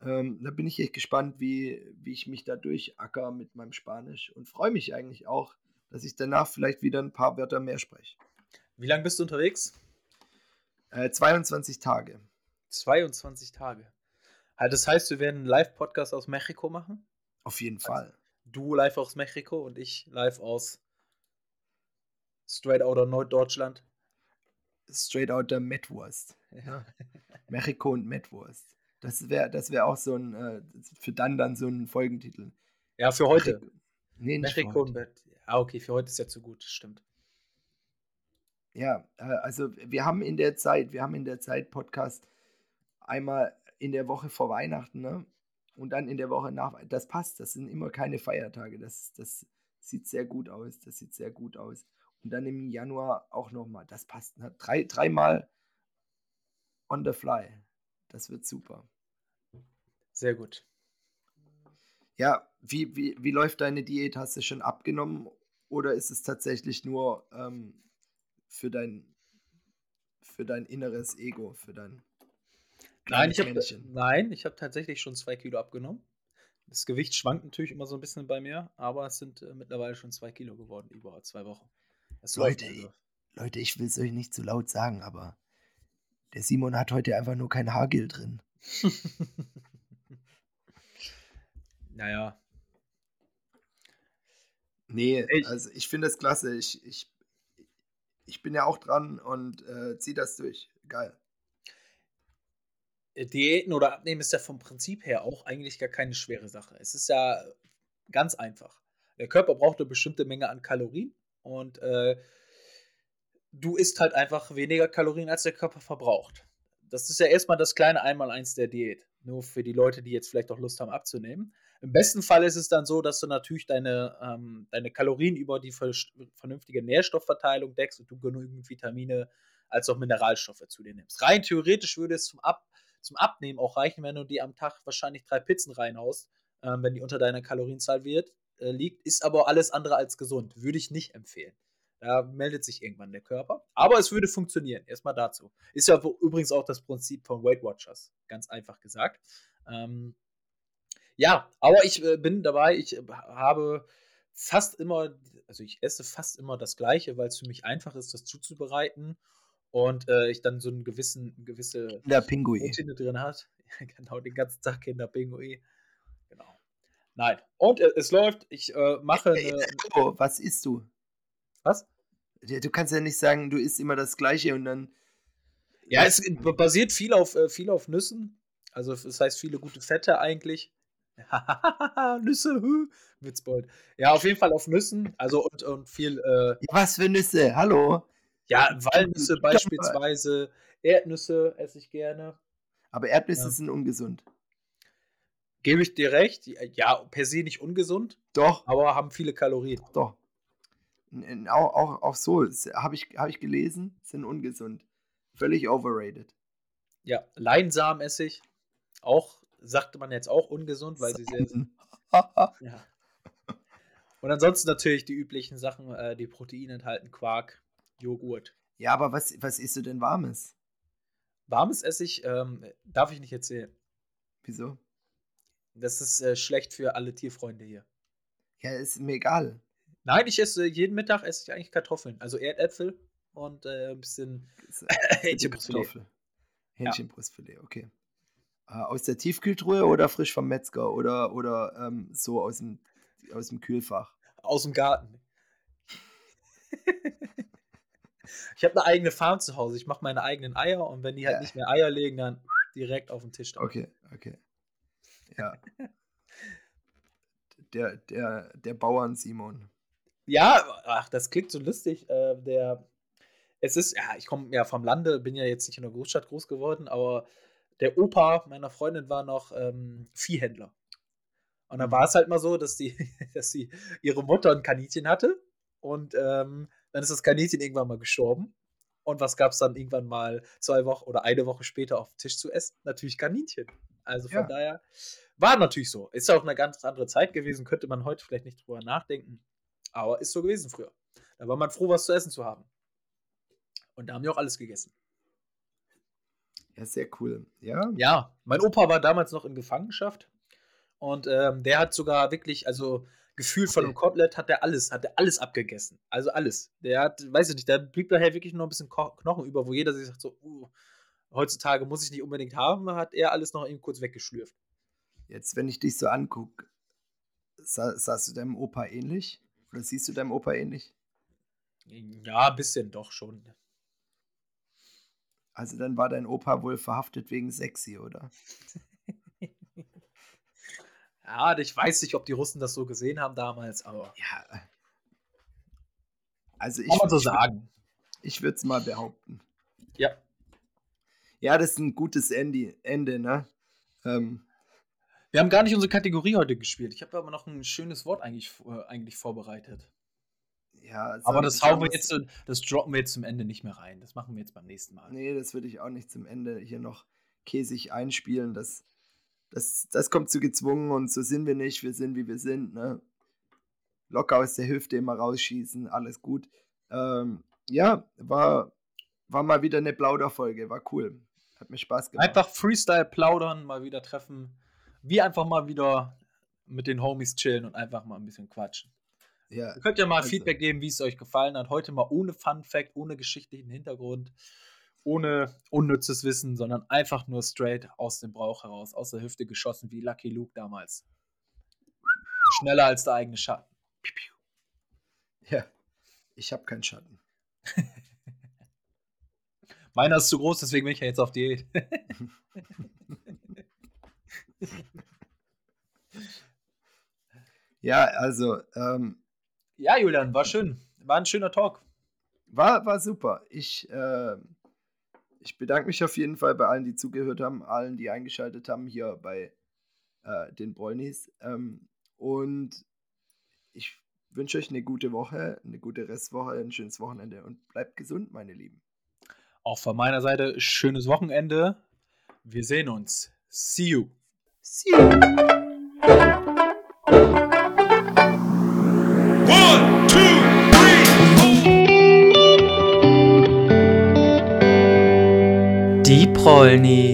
Speaker 2: Ähm, da bin ich echt gespannt, wie, wie ich mich da durchacker mit meinem Spanisch und freue mich eigentlich auch, dass ich danach vielleicht wieder ein paar Wörter mehr spreche.
Speaker 1: Wie lange bist du unterwegs?
Speaker 2: Äh, 22 Tage.
Speaker 1: 22 Tage. Das heißt, wir werden einen Live-Podcast aus Mexiko machen?
Speaker 2: Auf jeden also Fall.
Speaker 1: Du live aus Mexiko und ich live aus Straight Outer Norddeutschland.
Speaker 2: Straight Outer Metwurst. Ja. Mexiko und Metwurst. Das wäre das wär auch so ein, äh, für dann dann so ein Folgentitel.
Speaker 1: Ja, für heute. Nee, nicht und Met. Ah, okay, für heute ist ja zu gut, stimmt.
Speaker 2: Ja, äh, also wir haben in der Zeit, wir haben in der Zeit Podcast einmal in der Woche vor Weihnachten, ne? Und dann in der Woche nach. Das passt, das sind immer keine Feiertage. Das, das sieht sehr gut aus. Das sieht sehr gut aus. Und dann im Januar auch nochmal. Das passt. Ne? Drei, dreimal on the fly. Das wird super.
Speaker 1: Sehr gut.
Speaker 2: Ja, wie, wie, wie läuft deine Diät? Hast du schon abgenommen oder ist es tatsächlich nur ähm, für, dein, für dein inneres Ego, für dein
Speaker 1: Nein, ich habe nein, ich habe tatsächlich schon zwei Kilo abgenommen. Das Gewicht schwankt natürlich immer so ein bisschen bei mir, aber es sind äh, mittlerweile schon zwei Kilo geworden, über zwei Wochen.
Speaker 2: Leute, also. Leute, ich will es euch nicht zu laut sagen, aber der Simon hat heute einfach nur kein Haargel drin.
Speaker 1: naja.
Speaker 2: Nee, ich, also ich finde das klasse. Ich, ich, ich bin ja auch dran und äh, ziehe das durch. Geil.
Speaker 1: Äh, Diäten oder Abnehmen ist ja vom Prinzip her auch eigentlich gar keine schwere Sache. Es ist ja ganz einfach. Der Körper braucht eine bestimmte Menge an Kalorien und äh, du isst halt einfach weniger Kalorien, als der Körper verbraucht. Das ist ja erstmal das kleine Einmaleins der Diät. Nur für die Leute, die jetzt vielleicht auch Lust haben abzunehmen. Im besten Fall ist es dann so, dass du natürlich deine, ähm, deine Kalorien über die vernünftige Nährstoffverteilung deckst und du genügend Vitamine als auch Mineralstoffe zu dir nimmst. Rein theoretisch würde es zum, Ab zum Abnehmen auch reichen, wenn du dir am Tag wahrscheinlich drei Pizzen reinhaust, äh, wenn die unter deiner Kalorienzahl wird, äh, liegt. Ist aber alles andere als gesund. Würde ich nicht empfehlen. Da meldet sich irgendwann der Körper. Aber es würde funktionieren. Erstmal dazu. Ist ja übrigens auch das Prinzip von Weight Watchers. Ganz einfach gesagt. Ähm, ja, aber ich äh, bin dabei. Ich äh, habe fast immer, also ich esse fast immer das Gleiche, weil es für mich einfach ist, das zuzubereiten und äh, ich dann so einen gewissen, gewisse
Speaker 2: Routine
Speaker 1: drin hat. genau, den ganzen Tag Kinderpingui. Genau. Nein. Und äh, es läuft, ich äh, mache.
Speaker 2: Hey, eine, oh, was isst du?
Speaker 1: Was?
Speaker 2: Du kannst ja nicht sagen, du isst immer das Gleiche und dann.
Speaker 1: Ja, es basiert viel auf, äh, viel auf Nüssen. Also, das heißt, viele gute Fette eigentlich. Nüsse, Witzbold. Ja, auf jeden Fall auf Nüssen. Also, und, und viel. Äh,
Speaker 2: was für Nüsse? Hallo?
Speaker 1: Ja, Walnüsse beispielsweise. Erdnüsse esse ich gerne.
Speaker 2: Aber Erdnüsse ja. sind ungesund.
Speaker 1: Gebe ich dir recht. Ja, per se nicht ungesund.
Speaker 2: Doch.
Speaker 1: Aber haben viele Kalorien.
Speaker 2: Doch auch, auch, auch so, habe ich, hab ich gelesen, sind ungesund. Völlig overrated.
Speaker 1: Ja, Leinsamen-Essig, auch, sagte man jetzt auch ungesund, weil sie sehr sind. ja. Und ansonsten natürlich die üblichen Sachen, äh, die Proteine enthalten, Quark, Joghurt.
Speaker 2: Ja, aber was, was isst du denn Warmes?
Speaker 1: Warmes Essig ähm, darf ich nicht erzählen.
Speaker 2: Wieso?
Speaker 1: Das ist äh, schlecht für alle Tierfreunde hier.
Speaker 2: Ja, ist mir egal.
Speaker 1: Nein, ich esse jeden Mittag esse ich eigentlich Kartoffeln. Also Erdäpfel und äh, ein bisschen
Speaker 2: Hähnchenbrustfilet. Hähnchenbrustfilet, okay. Äh, aus der Tiefkühltruhe oder frisch vom Metzger oder, oder ähm, so aus dem, aus dem Kühlfach?
Speaker 1: Aus dem Garten. ich habe eine eigene Farm zu Hause. Ich mache meine eigenen Eier und wenn die halt ja. nicht mehr Eier legen, dann direkt auf den Tisch.
Speaker 2: Drauf. Okay, okay. Ja. der, der, der Bauern Simon.
Speaker 1: Ja, ach, das klingt so lustig. Äh, der, es ist, ja, ich komme ja vom Lande, bin ja jetzt nicht in der Großstadt groß geworden, aber der Opa meiner Freundin war noch ähm, Viehhändler. Und dann mhm. war es halt mal so, dass die, dass sie ihre Mutter ein Kaninchen hatte und ähm, dann ist das Kaninchen irgendwann mal gestorben. Und was gab es dann irgendwann mal zwei Wochen oder eine Woche später auf dem Tisch zu essen? Natürlich Kaninchen. Also von ja. daher war natürlich so. Ist auch eine ganz andere Zeit gewesen, könnte man heute vielleicht nicht drüber nachdenken. Aber ist so gewesen früher. Da war man froh, was zu essen zu haben. Und da haben wir auch alles gegessen.
Speaker 2: Ja, sehr cool. Ja.
Speaker 1: Ja, mein Opa war damals noch in Gefangenschaft. Und ähm, der hat sogar wirklich, also gefühlt von einem Kotelett hat er alles, hat er alles abgegessen. Also alles. Der hat, weiß ich nicht, da blieb daher wirklich nur ein bisschen Knochen über, wo jeder sich sagt so, uh, heutzutage muss ich nicht unbedingt haben, hat er alles noch eben kurz weggeschlürft.
Speaker 2: Jetzt, wenn ich dich so angucke, sah, sahst du deinem Opa ähnlich? Oder siehst du deinem Opa ähnlich?
Speaker 1: Ja, ein bisschen doch schon.
Speaker 2: Also dann war dein Opa wohl verhaftet wegen sexy, oder?
Speaker 1: ja, ich weiß nicht, ob die Russen das so gesehen haben damals, aber.
Speaker 2: Ja. Also ich.
Speaker 1: Kann man so sagen.
Speaker 2: Ich würde es mal behaupten.
Speaker 1: Ja.
Speaker 2: Ja, das ist ein gutes Ende, Ende ne? Ähm,
Speaker 1: wir haben gar nicht unsere Kategorie heute gespielt. Ich habe aber noch ein schönes Wort eigentlich, äh, eigentlich vorbereitet.
Speaker 2: Ja,
Speaker 1: aber das hauen wir jetzt, das droppen wir jetzt zum Ende nicht mehr rein. Das machen wir jetzt beim nächsten Mal.
Speaker 2: Nee, das würde ich auch nicht zum Ende hier noch käsig einspielen. Das, das, das kommt zu gezwungen und so sind wir nicht. Wir sind, wie wir sind. Ne? Locker aus der Hüfte immer rausschießen, alles gut. Ähm, ja, war, war mal wieder eine Plauderfolge, war cool. Hat mir Spaß gemacht.
Speaker 1: Einfach Freestyle plaudern, mal wieder treffen wir einfach mal wieder mit den Homies chillen und einfach mal ein bisschen quatschen.
Speaker 2: Ja,
Speaker 1: Ihr könnt ja mal
Speaker 2: also-
Speaker 1: Feedback geben, wie es euch gefallen hat. Heute mal ohne Fun Fact, ohne geschichtlichen Hintergrund, ohne unnützes Wissen, sondern einfach nur straight aus dem Brauch heraus, aus der Hüfte geschossen, wie Lucky Luke damals. Schneller als der eigene Schatten.
Speaker 2: Ja. Ich habe keinen Schatten.
Speaker 1: Meiner ist zu groß, deswegen bin ich ja jetzt auf Diät.
Speaker 2: Ja, also, ähm,
Speaker 1: ja, Julian, war schön. War ein schöner Talk.
Speaker 2: war, war super. Ich, ähm, ich bedanke mich auf jeden Fall bei allen, die zugehört haben, allen, die eingeschaltet haben hier bei äh, den Bräunis. Ähm, und ich wünsche euch eine gute Woche, eine gute Restwoche, ein schönes Wochenende und bleibt gesund, meine Lieben.
Speaker 1: Auch von meiner Seite schönes Wochenende. Wir sehen uns. See you.
Speaker 2: See you.
Speaker 3: polni.